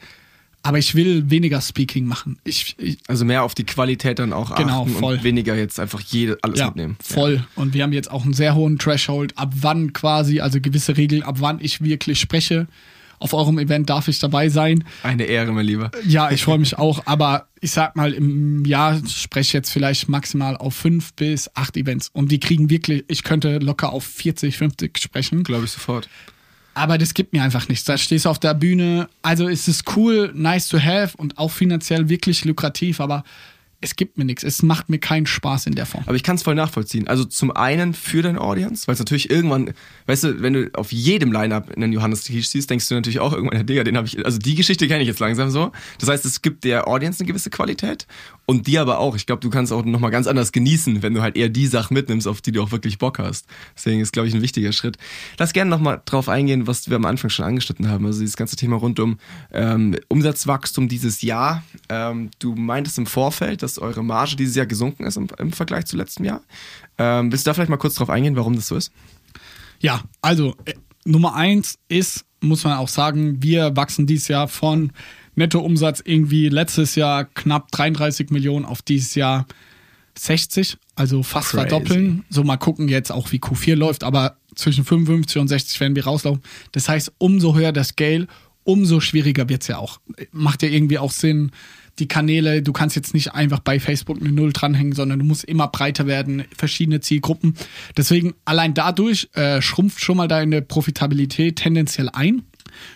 Aber ich will weniger Speaking machen. Ich, ich Also mehr auf die Qualität dann auch Genau, achten voll. und weniger jetzt einfach jede, alles ja, mitnehmen. voll. Und wir haben jetzt auch einen sehr hohen Threshold, ab wann quasi, also gewisse Regeln, ab wann ich wirklich spreche. Auf eurem Event darf ich dabei sein. Eine Ehre, mein Lieber. Ja, ich freue mich auch, aber ich sag mal, im Jahr spreche ich jetzt vielleicht maximal auf fünf bis acht Events. Und die kriegen wirklich, ich könnte locker auf 40, 50 sprechen. Glaube ich sofort. Aber das gibt mir einfach nichts. Da stehst du auf der Bühne. Also ist es cool, nice to have und auch finanziell wirklich lukrativ, aber es gibt mir nichts. Es macht mir keinen Spaß in der Form. Aber ich kann es voll nachvollziehen. Also zum einen für deine Audience, weil es natürlich irgendwann, weißt du, wenn du auf jedem Line-Up einen Johannes Kisch siehst, denkst du natürlich auch irgendwann, ja, <laughs> Digga, den habe ich, also die Geschichte kenne ich jetzt langsam so. Das heißt, es gibt der Audience eine gewisse Qualität und die aber auch. Ich glaube, du kannst auch nochmal ganz anders genießen, wenn du halt eher die Sachen mitnimmst, auf die du auch wirklich Bock hast. Deswegen ist, glaube ich, ein wichtiger Schritt. Lass gerne nochmal drauf eingehen, was wir am Anfang schon angeschnitten haben. Also dieses ganze Thema rund um ähm, Umsatzwachstum dieses Jahr. Ähm, du meintest im Vorfeld, dass eure Marge dieses Jahr gesunken ist im, im Vergleich zu letztem Jahr. Ähm, willst du da vielleicht mal kurz drauf eingehen, warum das so ist? Ja, also äh, Nummer eins ist, muss man auch sagen, wir wachsen dieses Jahr von Nettoumsatz irgendwie letztes Jahr knapp 33 Millionen auf dieses Jahr 60, also fast Crazy. verdoppeln. So mal gucken jetzt auch, wie Q4 läuft, aber zwischen 55 und 60 werden wir rauslaufen. Das heißt, umso höher das Scale, umso schwieriger wird's ja auch. Macht ja irgendwie auch Sinn, die Kanäle, du kannst jetzt nicht einfach bei Facebook eine Null dranhängen, sondern du musst immer breiter werden, verschiedene Zielgruppen. Deswegen allein dadurch äh, schrumpft schon mal deine Profitabilität tendenziell ein.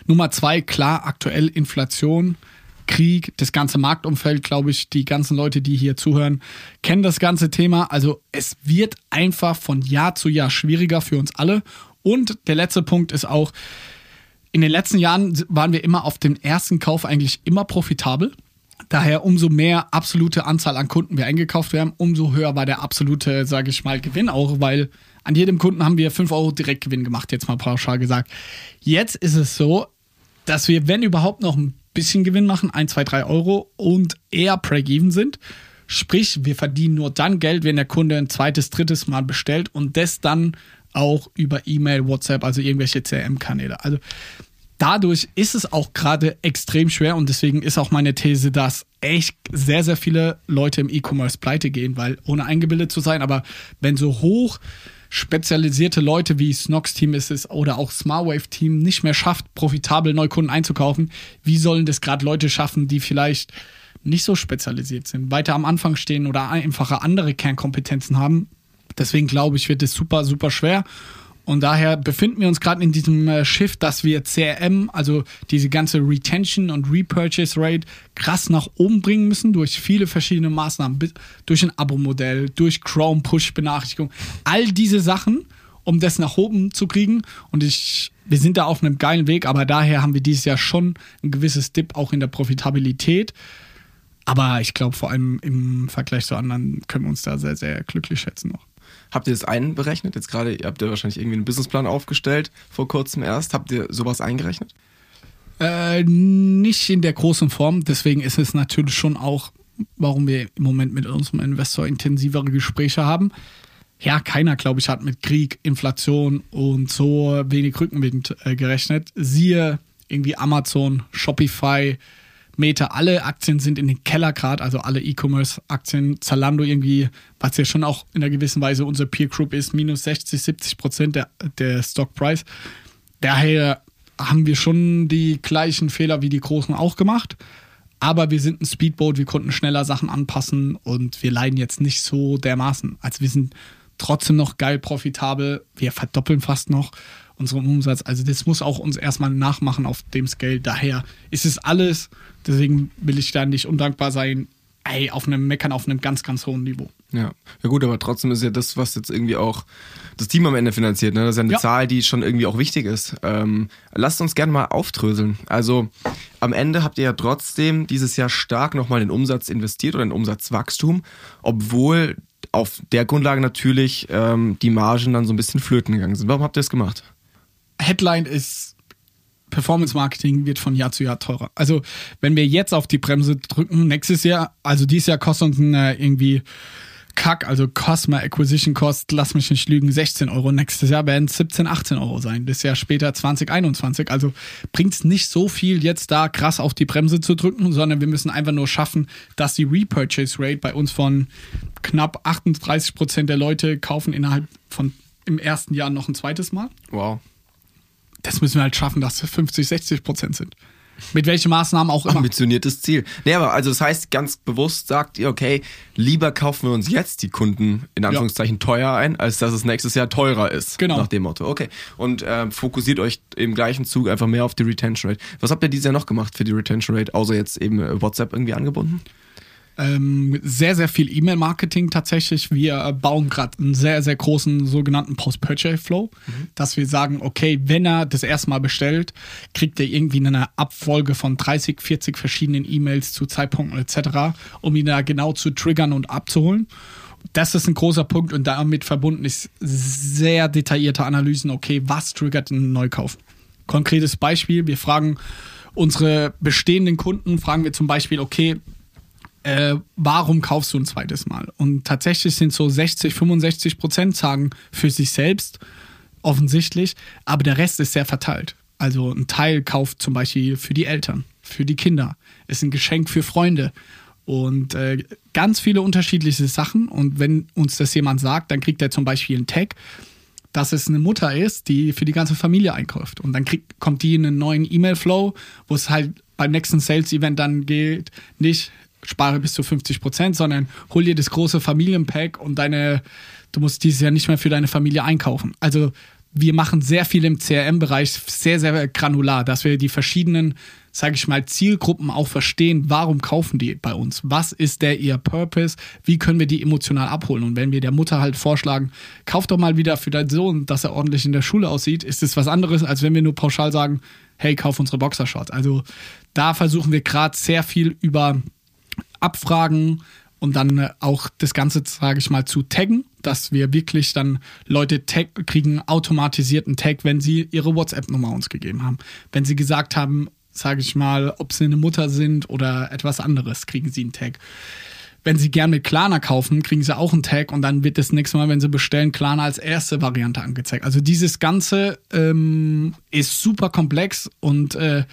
Nummer zwei, klar, aktuell Inflation, Krieg, das ganze Marktumfeld, glaube ich, die ganzen Leute, die hier zuhören, kennen das ganze Thema. Also es wird einfach von Jahr zu Jahr schwieriger für uns alle. Und der letzte Punkt ist auch, in den letzten Jahren waren wir immer auf dem ersten Kauf eigentlich immer profitabel. Daher umso mehr absolute Anzahl an Kunden wir eingekauft haben, umso höher war der absolute, sage ich mal, Gewinn auch, weil an jedem Kunden haben wir 5 Euro Direktgewinn gemacht, jetzt mal pauschal gesagt. Jetzt ist es so, dass wir, wenn überhaupt, noch ein bisschen Gewinn machen, 1, 2, 3 Euro und eher Break-Even sind. Sprich, wir verdienen nur dann Geld, wenn der Kunde ein zweites, drittes Mal bestellt und das dann auch über E-Mail, WhatsApp, also irgendwelche CRM-Kanäle. Also dadurch ist es auch gerade extrem schwer und deswegen ist auch meine These, dass echt sehr, sehr viele Leute im E-Commerce pleite gehen, weil ohne eingebildet zu sein, aber wenn so hoch spezialisierte Leute wie Snox Team ist es oder auch Smartwave Team nicht mehr schafft, profitabel Neukunden einzukaufen, wie sollen das gerade Leute schaffen, die vielleicht nicht so spezialisiert sind, weiter am Anfang stehen oder einfache andere Kernkompetenzen haben? Deswegen glaube ich, wird es super, super schwer. Und daher befinden wir uns gerade in diesem äh, Shift, dass wir CRM, also diese ganze Retention und Repurchase Rate, krass nach oben bringen müssen durch viele verschiedene Maßnahmen, durch ein Abo-Modell, durch Chrome Push-Benachrichtigung, all diese Sachen, um das nach oben zu kriegen. Und ich, wir sind da auf einem geilen Weg, aber daher haben wir dieses Jahr schon ein gewisses Dip auch in der Profitabilität. Aber ich glaube, vor allem im Vergleich zu anderen können wir uns da sehr, sehr glücklich schätzen noch. Habt ihr das einberechnet? Jetzt gerade, ihr habt ja wahrscheinlich irgendwie einen Businessplan aufgestellt, vor kurzem erst. Habt ihr sowas eingerechnet? Äh, nicht in der großen Form. Deswegen ist es natürlich schon auch, warum wir im Moment mit unserem Investor intensivere Gespräche haben. Ja, keiner, glaube ich, hat mit Krieg, Inflation und so wenig Rückenwind äh, gerechnet. Siehe irgendwie Amazon, Shopify, Meta, alle Aktien sind in den Keller gerade, also alle E-Commerce-Aktien, Zalando irgendwie, was ja schon auch in einer gewissen Weise unsere Peer Group ist, minus 60, 70 Prozent der, der Stockpreis. Daher haben wir schon die gleichen Fehler wie die Großen auch gemacht. Aber wir sind ein Speedboat, wir konnten schneller Sachen anpassen und wir leiden jetzt nicht so dermaßen. Also wir sind trotzdem noch geil profitabel. Wir verdoppeln fast noch unseren Umsatz. Also das muss auch uns erstmal nachmachen auf dem Scale. Daher ist es alles, deswegen will ich da nicht undankbar sein, ey, auf einem Meckern auf einem ganz, ganz hohen Niveau. Ja. Ja gut, aber trotzdem ist ja das, was jetzt irgendwie auch das Team am Ende finanziert, ne? Das ist ja eine Ja. Zahl, die schon irgendwie auch wichtig ist. Ähm, lasst uns gerne mal aufdröseln. Also am Ende habt ihr ja trotzdem dieses Jahr stark nochmal in den Umsatz investiert oder in Umsatzwachstum, obwohl auf der Grundlage natürlich ähm, die Margen dann so ein bisschen flöten gegangen sind. Warum habt ihr das gemacht? Headline ist, Performance Marketing wird von Jahr zu Jahr teurer. Also, wenn wir jetzt auf die Bremse drücken, nächstes Jahr, also dieses Jahr kostet uns äh, irgendwie Kack, also Customer Acquisition Cost, lass mich nicht lügen, 16 Euro. Nächstes Jahr werden es 17, 18 Euro sein. Das Jahr später 2021. Also bringt es nicht so viel, jetzt da krass auf die Bremse zu drücken, sondern wir müssen einfach nur schaffen, dass die Repurchase Rate bei uns von knapp 38 Prozent der Leute kaufen innerhalb von im ersten Jahr noch ein zweites Mal. Wow. Das müssen wir halt schaffen, dass es 50, 60 Prozent sind. Mit welchen Maßnahmen auch immer. Ambitioniertes Ziel. Nee, aber also das heißt, ganz bewusst sagt ihr, okay, lieber kaufen wir uns jetzt die Kunden in Anführungszeichen ja. teuer ein, als dass es nächstes Jahr teurer ist. Genau. Nach dem Motto. Okay. Und äh, fokussiert euch im gleichen Zug einfach mehr auf die Retention Rate. Was habt ihr dieses Jahr noch gemacht für die Retention Rate, außer jetzt eben äh, WhatsApp irgendwie angebunden? Ähm, sehr, sehr viel E-Mail-Marketing tatsächlich. Wir bauen gerade einen sehr, sehr großen sogenannten Post-Purchase-Flow, mhm. dass wir sagen, okay, wenn er das erste Mal bestellt, kriegt er irgendwie eine Abfolge von 30, 40 verschiedenen E-Mails zu Zeitpunkten etc., um ihn da genau zu triggern und abzuholen. Das ist ein großer Punkt und damit verbunden ist sehr detaillierte Analysen, okay, was triggert einen Neukauf? Konkretes Beispiel, wir fragen unsere bestehenden Kunden, fragen wir zum Beispiel, okay, äh, warum kaufst du ein zweites Mal? Und tatsächlich sind so 60, 65 Prozent sagen für sich selbst offensichtlich, aber der Rest ist sehr verteilt. Also ein Teil kauft zum Beispiel für die Eltern, für die Kinder, ist ein Geschenk für Freunde und äh, ganz viele unterschiedliche Sachen. Und wenn uns das jemand sagt, dann kriegt er zum Beispiel einen Tag, dass es eine Mutter ist, die für die ganze Familie einkauft. Und dann kriegt, kommt die in einen neuen E-Mail-Flow, wo es halt beim nächsten Sales-Event dann geht, nicht, spare bis zu 50 Prozent, sondern hol dir das große Familienpack und deine, du musst dieses Jahr nicht mehr für deine Familie einkaufen. Also wir machen sehr viel im CRM-Bereich, sehr, sehr granular, dass wir die verschiedenen, sage ich mal, Zielgruppen auch verstehen, warum kaufen die bei uns? Was ist der ihr Purpose? Wie können wir die emotional abholen? Und wenn wir der Mutter halt vorschlagen, kauf doch mal wieder für deinen Sohn, dass er ordentlich in der Schule aussieht, ist es was anderes, als wenn wir nur pauschal sagen, hey, kauf unsere Boxershorts. Also da versuchen wir gerade sehr viel über abfragen und dann äh, auch das Ganze, sage ich mal, zu taggen, dass wir wirklich dann Leute tag kriegen, automatisierten Tag, wenn sie ihre WhatsApp-Nummer uns gegeben haben. Wenn sie gesagt haben, sage ich mal, ob sie eine Mutter sind oder etwas anderes, kriegen sie einen Tag. Wenn sie gern mit Klarna kaufen, kriegen sie auch einen Tag und dann wird das nächste Mal, wenn sie bestellen, Klarna als erste Variante angezeigt. Also dieses Ganze ähm, ist super komplex und äh,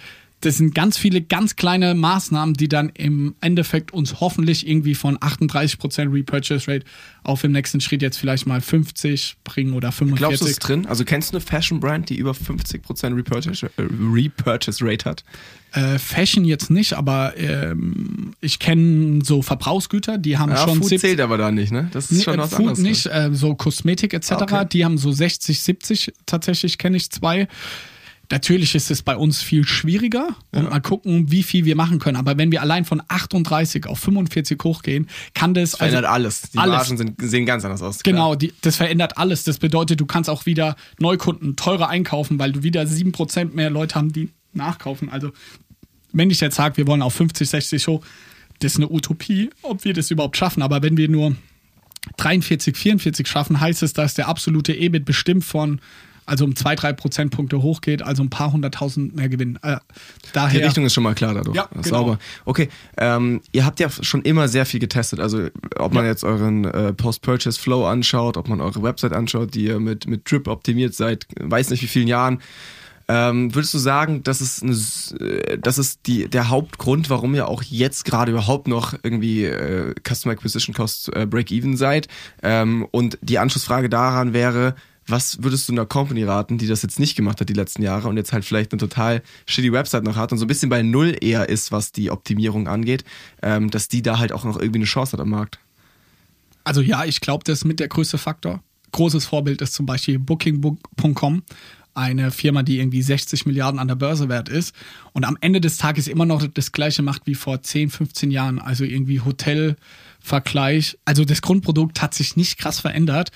das sind ganz viele ganz kleine Maßnahmen, die dann im Endeffekt uns hoffentlich irgendwie von 38% Repurchase Rate auf im nächsten Schritt jetzt vielleicht mal 50 bringen oder 45. Glaubst du es drin? Also kennst du eine Fashion Brand, die über 50% Repurchase, äh, Repurchase Rate hat? Äh, Fashion jetzt nicht, aber ähm, ich kenne so Verbrauchsgüter, die haben ja, schon Food 70, zählt aber da nicht, ne? Das ist schon was Food anderes. nicht, äh, so Kosmetik etc. Okay. Die haben so 60, 70 tatsächlich kenne ich zwei. Natürlich ist es bei uns viel schwieriger und ja. mal gucken, wie viel wir machen können. Aber wenn wir allein von 38 auf 45 hochgehen, kann das. Das verändert also alles. Die alles. Margen sind, sehen ganz anders aus. Genau, die, das verändert alles. Das bedeutet, du kannst auch wieder Neukunden teurer einkaufen, weil du wieder 7% mehr Leute haben, die nachkaufen. Also, wenn ich jetzt sage, wir wollen auf 50, 60 hoch, das ist eine Utopie, ob wir das überhaupt schaffen. Aber wenn wir nur 43, 44 schaffen, heißt es, dass der absolute EBIT bestimmt von also um zwei, drei Prozentpunkte hochgeht, also ein paar hunderttausend mehr Gewinn. Äh, daher, Die Richtung ist schon mal klar dadurch. Ja, genau. Sauber. Okay, ähm, ihr habt ja schon immer sehr viel getestet. Also ob man ja. jetzt euren äh, Post-Purchase-Flow anschaut, ob man eure Website anschaut, die ihr mit, mit Drip optimiert seit weiß nicht wie vielen Jahren. Ähm, würdest du sagen, das ist, eine, äh, das ist die, der Hauptgrund, warum ihr auch jetzt gerade überhaupt noch irgendwie äh, Customer Acquisition Cost äh, Break-Even seid? Ähm, und die Anschlussfrage daran wäre, was würdest du einer Company raten, die das jetzt nicht gemacht hat die letzten Jahre und jetzt halt vielleicht eine total shitty Website noch hat und so ein bisschen bei Null eher ist, was die Optimierung angeht, ähm, dass die da halt auch noch irgendwie eine Chance hat am Markt? Also ja, ich glaube, das ist mit der größte Faktor. Großes Vorbild ist zum Beispiel Booking.com eine Firma, die irgendwie 60 Milliarden an der Börse wert ist und am Ende des Tages immer noch das gleiche macht wie vor 10, 15 Jahren. Also irgendwie Hotelvergleich. Also das Grundprodukt hat sich nicht krass verändert.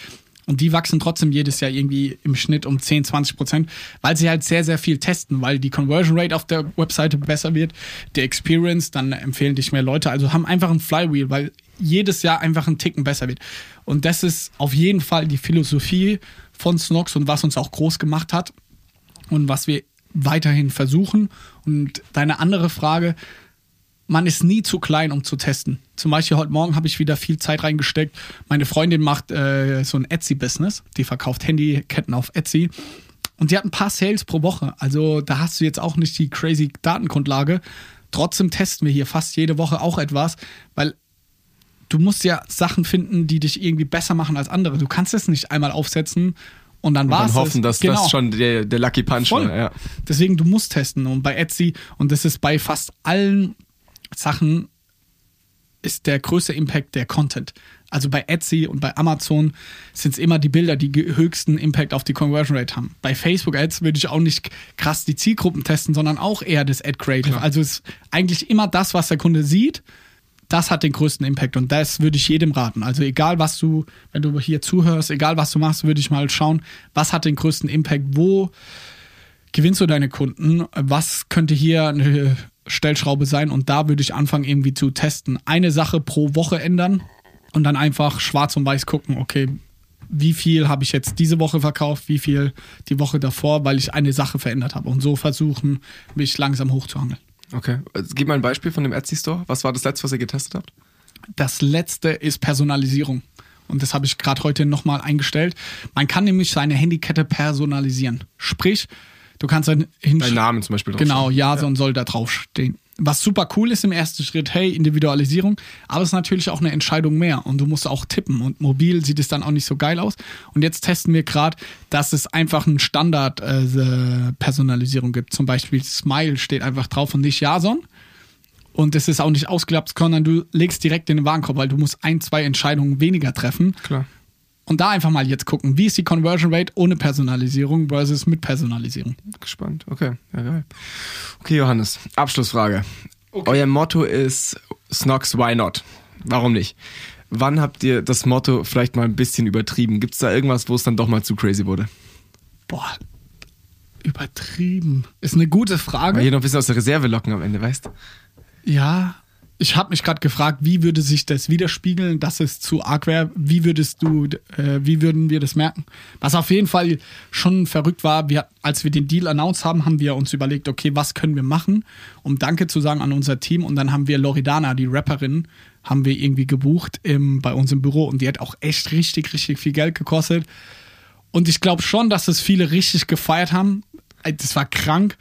Und die wachsen trotzdem jedes Jahr irgendwie im Schnitt um 10, 20 Prozent, weil sie halt sehr, sehr viel testen, weil die Conversion Rate auf der Webseite besser wird, der Experience, dann empfehlen dich mehr Leute. Also haben einfach ein Flywheel, weil jedes Jahr einfach ein Ticken besser wird. Und das ist auf jeden Fall die Philosophie von Snox und was uns auch groß gemacht hat und was wir weiterhin versuchen. Und deine andere Frage, man ist nie zu klein, um zu testen. Zum Beispiel heute Morgen habe ich wieder viel Zeit reingesteckt. Meine Freundin macht äh, so ein Etsy-Business. Die verkauft Handyketten auf Etsy. Und die hat ein paar Sales pro Woche. Also da hast du jetzt auch nicht die crazy Datengrundlage. Trotzdem testen wir hier fast jede Woche auch etwas, weil du musst ja Sachen finden, die dich irgendwie besser machen als andere. Du kannst es nicht einmal aufsetzen und dann war es. Und hoffen, dass genau. das schon der, der Lucky Punch war. Ja. Deswegen, du musst testen. Und bei Etsy, und das ist bei fast allen Sachen, ist der größte Impact der Content. Also bei Etsy und bei Amazon sind es immer die Bilder, die höchsten Impact auf die Conversion Rate haben. Bei Facebook Ads würde ich auch nicht krass die Zielgruppen testen, sondern auch eher das Ad Creative. Also es ist eigentlich immer das, was der Kunde sieht, das hat den größten Impact und das würde ich jedem raten. Also egal was du, wenn du hier zuhörst, egal was du machst, würde ich mal schauen, was hat den größten Impact, wo gewinnst du deine Kunden, was könnte hier eine Stellschraube sein und da würde ich anfangen irgendwie zu testen. Eine Sache pro Woche ändern und dann einfach schwarz und weiß gucken, okay, wie viel habe ich jetzt diese Woche verkauft, wie viel die Woche davor, weil ich eine Sache verändert habe und so versuchen, mich langsam hochzuhangeln. Okay. Also, Gib mal ein Beispiel von dem Etsy Store. Was war das letzte, was ihr getestet habt? Das letzte ist Personalisierung. Und das habe ich gerade heute nochmal eingestellt. Man kann nämlich seine Handykette personalisieren. Sprich, du kannst dann Dein hinschreiben. Namen zum Beispiel. Genau. Jason soll da draufstehen. Was super cool ist im ersten Schritt, hey, Individualisierung, aber es ist natürlich auch eine Entscheidung mehr und du musst auch tippen und mobil sieht es dann auch nicht so geil aus. Und jetzt testen wir gerade, dass es einfach einen Standard äh, gibt. Zum Beispiel Smile steht einfach drauf und nicht Jason. Und es ist auch nicht ausgelappt, sondern du legst direkt in den Warenkorb, weil du musst ein, zwei Entscheidungen weniger treffen. Klar. Und da einfach mal jetzt gucken, wie ist die Conversion Rate ohne Personalisierung versus mit Personalisierung. Gespannt. Okay, ja geil. Okay, Johannes, Abschlussfrage. Euer Motto ist Snox, why not? Warum nicht? Wann habt ihr das Motto vielleicht mal ein bisschen übertrieben? Gibt es da irgendwas, wo es dann doch mal zu crazy wurde? Boah, übertrieben. Ist eine gute Frage. Weil hier noch ein bisschen aus der Reserve locken am Ende, weißt Ja, ich habe mich gerade gefragt, wie würde sich das widerspiegeln, dass es zu arg wäre? Wie würdest du, äh, wie würden wir das merken? Was auf jeden Fall schon verrückt war, wir, als wir den Deal announced haben, haben wir uns überlegt, okay, was können wir machen, um Danke zu sagen an unser Team. Und dann haben wir Loredana, die Rapperin, haben wir irgendwie gebucht im, bei uns im Büro und die hat auch echt richtig, richtig viel Geld gekostet. Und ich glaube schon, dass es viele richtig gefeiert haben. Das war krank.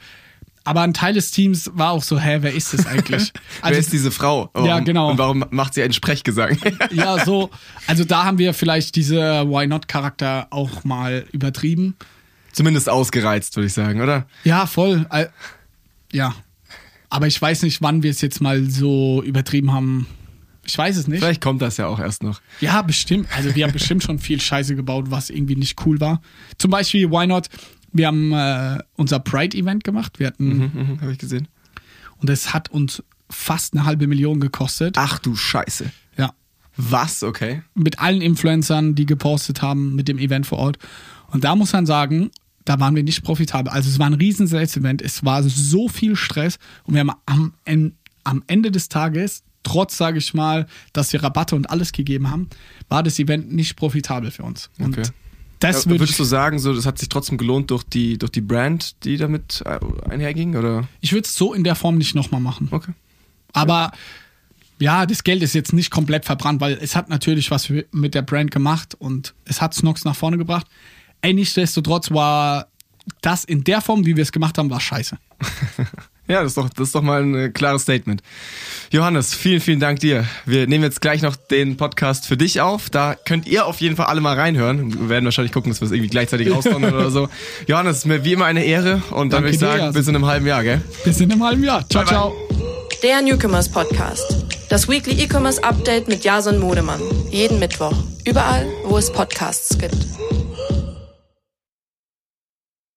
Aber ein Teil des Teams war auch so, hä, wer ist das eigentlich? <laughs> Wer ist diese Frau? Warum, Ja, genau. Und warum macht sie einen Sprechgesang? <laughs> ja, so. Also da haben wir vielleicht diese Why Not Charakter auch mal übertrieben. Zumindest ausgereizt, würde ich sagen, oder? Ja, voll. Ja. Aber ich weiß nicht, wann wir es jetzt mal so übertrieben haben. Ich weiß es nicht. Vielleicht kommt das ja auch erst noch. Ja, bestimmt. Also wir haben bestimmt schon viel Scheiße gebaut, was irgendwie nicht cool war. Zum Beispiel Why Not? Wir haben äh, unser Pride-Event gemacht. Wir hatten Mhm, Habe ich gesehen. und es hat uns fast eine halbe Million gekostet. Ach du Scheiße. Ja. Was? Okay. mit allen Influencern, die gepostet haben mit dem Event vor Ort. Und da muss man sagen, da waren wir nicht profitabel. Also es war ein riesen Sales-Event, es war so viel Stress und wir haben am, am Ende des Tages, trotz, sage ich mal, dass wir Rabatte und alles gegeben haben, war das Event nicht profitabel für uns. Und Okay. Das Ja, würde Würdest ich, du sagen, so, das hat sich trotzdem gelohnt durch die, durch die Brand, die damit äh, einherging? Oder? ich würde es so in der Form nicht nochmal machen. Okay. Aber ja, das Geld ist jetzt nicht komplett verbrannt, weil es hat natürlich was mit der Brand gemacht und es hat Snox nach vorne gebracht. Ey, nichtsdestotrotz war das in der Form, wie wir es gemacht haben, war scheiße. <laughs> Ja, das ist, doch, das ist doch mal ein äh, klares Statement. Johannes, vielen, vielen Dank dir. Wir nehmen jetzt gleich noch den Podcast für dich auf. Da könnt ihr auf jeden Fall alle mal reinhören. Wir werden wahrscheinlich gucken, dass wir es irgendwie gleichzeitig rauskommen oder so. <laughs> Johannes, mir wie immer eine Ehre und dann Danke würde ich dir, sagen, Jason. bis in einem halben Jahr, gell? Bis in einem halben Jahr. Ciao, Bye, bye. ciao. Der Newcomers Podcast. Das Weekly E-Commerce Update mit Jason Modemann. Jeden Mittwoch. Überall, wo es Podcasts gibt.